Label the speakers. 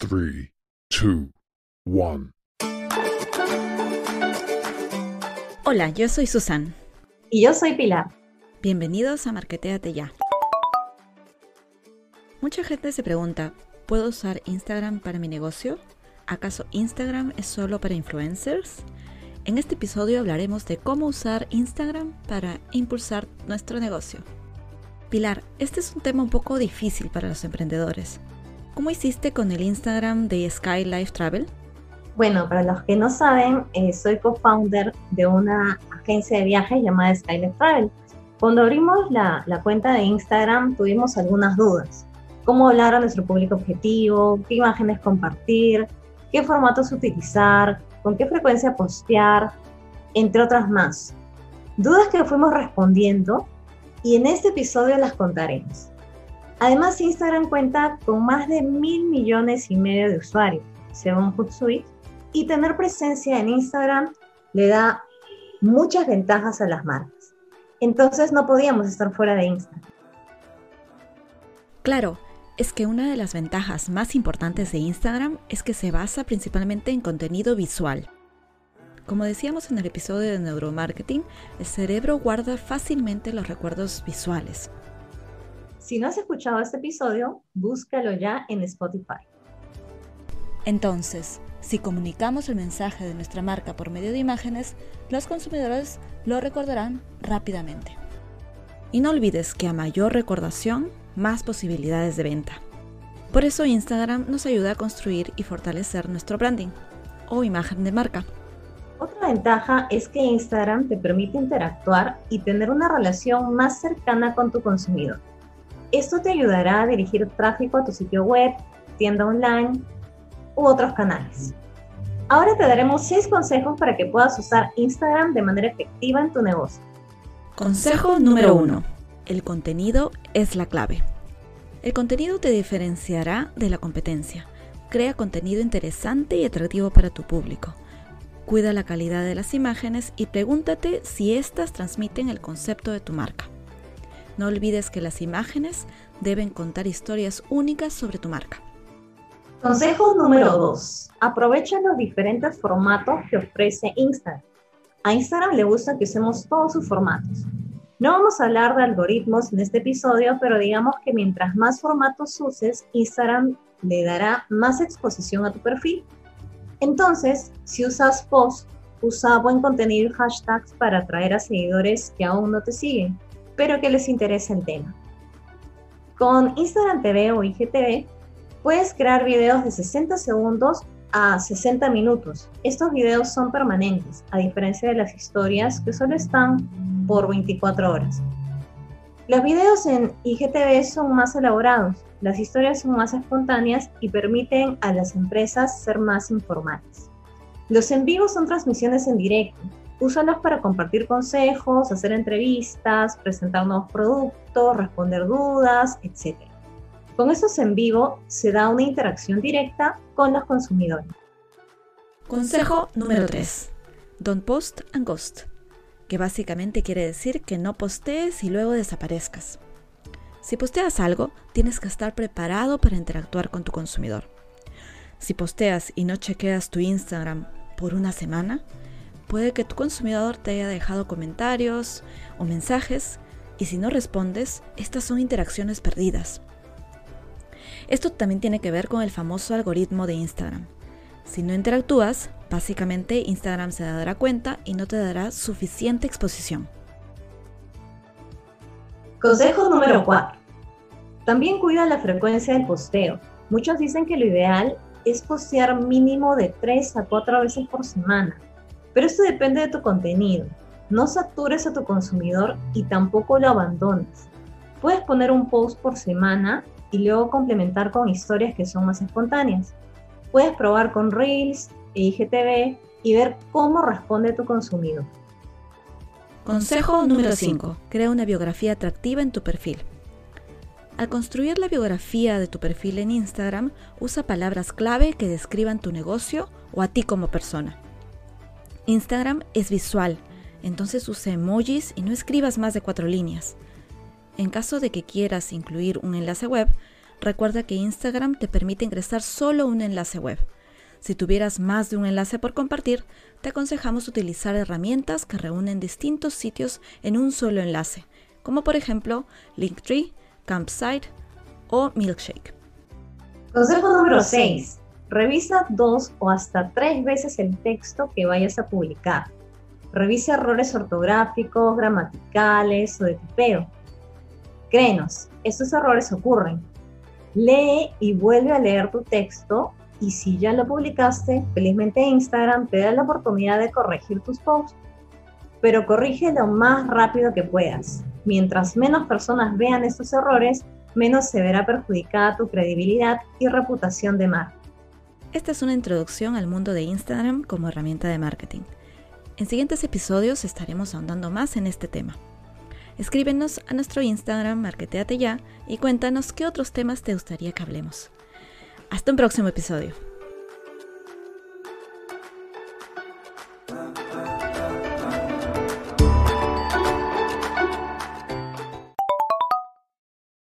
Speaker 1: 3, 2, 1.
Speaker 2: Hola, yo soy Susan.
Speaker 3: Y yo soy Pilar.
Speaker 2: Bienvenidos a Marketeate Ya. Mucha gente se pregunta, ¿puedo usar Instagram para mi negocio? ¿Acaso Instagram es solo para influencers? En este episodio hablaremos de cómo usar Instagram para impulsar nuestro negocio. Pilar, este es un tema un poco difícil para los emprendedores. ¿Cómo hiciste con el Instagram de Sky Life Travel?
Speaker 3: Bueno, para los que no saben, eh, soy co-founder de una agencia de viajes llamada Sky Life Travel. Cuando abrimos la, la cuenta de Instagram tuvimos algunas dudas. ¿Cómo hablar a nuestro público objetivo? ¿Qué imágenes compartir? ¿Qué formatos utilizar? ¿Con qué frecuencia postear? Entre otras más. Dudas que fuimos respondiendo y en este episodio las contaremos. Además, Instagram cuenta con más de mil millones y medio de usuarios, según Hootsuite, y tener presencia en Instagram le da muchas ventajas a las marcas. Entonces no podíamos estar fuera de Instagram.
Speaker 2: Claro, es que una de las ventajas más importantes de Instagram es que se basa principalmente en contenido visual. Como decíamos en el episodio de neuromarketing, el cerebro guarda fácilmente los recuerdos visuales.
Speaker 3: Si no has escuchado este episodio, búscalo ya en Spotify.
Speaker 2: Entonces, si comunicamos el mensaje de nuestra marca por medio de imágenes, los consumidores lo recordarán rápidamente. Y no olvides que a mayor recordación, más posibilidades de venta. Por eso Instagram nos ayuda a construir y fortalecer nuestro branding o imagen de marca.
Speaker 3: Otra ventaja es que Instagram te permite interactuar y tener una relación más cercana con tu consumidor. Esto te ayudará a dirigir tráfico a tu sitio web, tienda online u otros canales. Ahora te daremos 6 consejos para que puedas usar Instagram de manera efectiva en tu negocio.
Speaker 2: Consejo número 1. El contenido es la clave. El contenido te diferenciará de la competencia. Crea contenido interesante y atractivo para tu público. Cuida la calidad de las imágenes y pregúntate si éstas transmiten el concepto de tu marca. No olvides que las imágenes deben contar historias únicas sobre tu marca.
Speaker 3: Consejo número 2. Aprovecha los diferentes formatos que ofrece Instagram. A Instagram le gusta que usemos todos sus formatos. No vamos a hablar de algoritmos en este episodio, pero digamos que mientras más formatos uses, Instagram le dará más exposición a tu perfil. Entonces, si usas post, usa buen contenido y hashtags para atraer a seguidores que aún no te siguen, pero que les interesa el tema. Con Instagram TV o IGTV, puedes crear videos de 60 segundos a 60 minutos. Estos videos son permanentes, a diferencia de las historias que solo están por 24 horas. Los videos en IGTV son más elaborados, las historias son más espontáneas y permiten a las empresas ser más informales. Los en vivo son transmisiones en directo. Úsalos para compartir consejos, hacer entrevistas, presentar nuevos productos, responder dudas, etc. Con estos en vivo se da una interacción directa con los consumidores.
Speaker 2: Consejo número 3. Don't post and ghost, que básicamente quiere decir que no postees y luego desaparezcas. Si posteas algo, tienes que estar preparado para interactuar con tu consumidor. Si posteas y no chequeas tu Instagram por una semana, puede que tu consumidor te haya dejado comentarios o mensajes y si no respondes, estas son interacciones perdidas. Esto también tiene que ver con el famoso algoritmo de Instagram. Si no interactúas, básicamente Instagram se dará cuenta y no te dará suficiente exposición.
Speaker 3: Consejo número 4. También cuida la frecuencia del posteo. Muchos dicen que lo ideal es postear mínimo de 3 a 4 veces por semana, pero esto depende de tu contenido. No satures a tu consumidor y tampoco lo abandones. Puedes poner un post por semana y luego complementar con historias que son más espontáneas. Puedes probar con Reels e IGTV y ver cómo responde tu consumidor.
Speaker 2: Consejo número 5. Crea una biografía atractiva en tu perfil. Al construir la biografía de tu perfil en Instagram, usa palabras clave que describan tu negocio o a ti como persona. Instagram es visual, entonces usa emojis y no escribas más de cuatro líneas. En caso de que quieras incluir un enlace web, recuerda que Instagram te permite ingresar solo un enlace web. Si tuvieras más de un enlace por compartir, te aconsejamos utilizar herramientas que reúnen distintos sitios en un solo enlace, como por ejemplo Linktree, Campsite o Milkshake.
Speaker 3: Consejo número 6. Revisa dos o hasta tres veces el texto que vayas a publicar. Revisa errores ortográficos, gramaticales o de tipeo. Créenos, estos errores ocurren. Lee y vuelve a leer tu texto y si ya lo publicaste, felizmente Instagram te da la oportunidad de corregir tus posts. Pero corrige lo más rápido que puedas. Mientras menos personas vean estos errores, menos se verá perjudicada tu credibilidad y reputación de marca.
Speaker 2: Esta es una introducción al mundo de Instagram como herramienta de marketing. En siguientes episodios estaremos ahondando más en este tema. Escríbenos a nuestro Instagram Marketeate Ya y cuéntanos qué otros temas te gustaría que hablemos. Hasta un próximo episodio.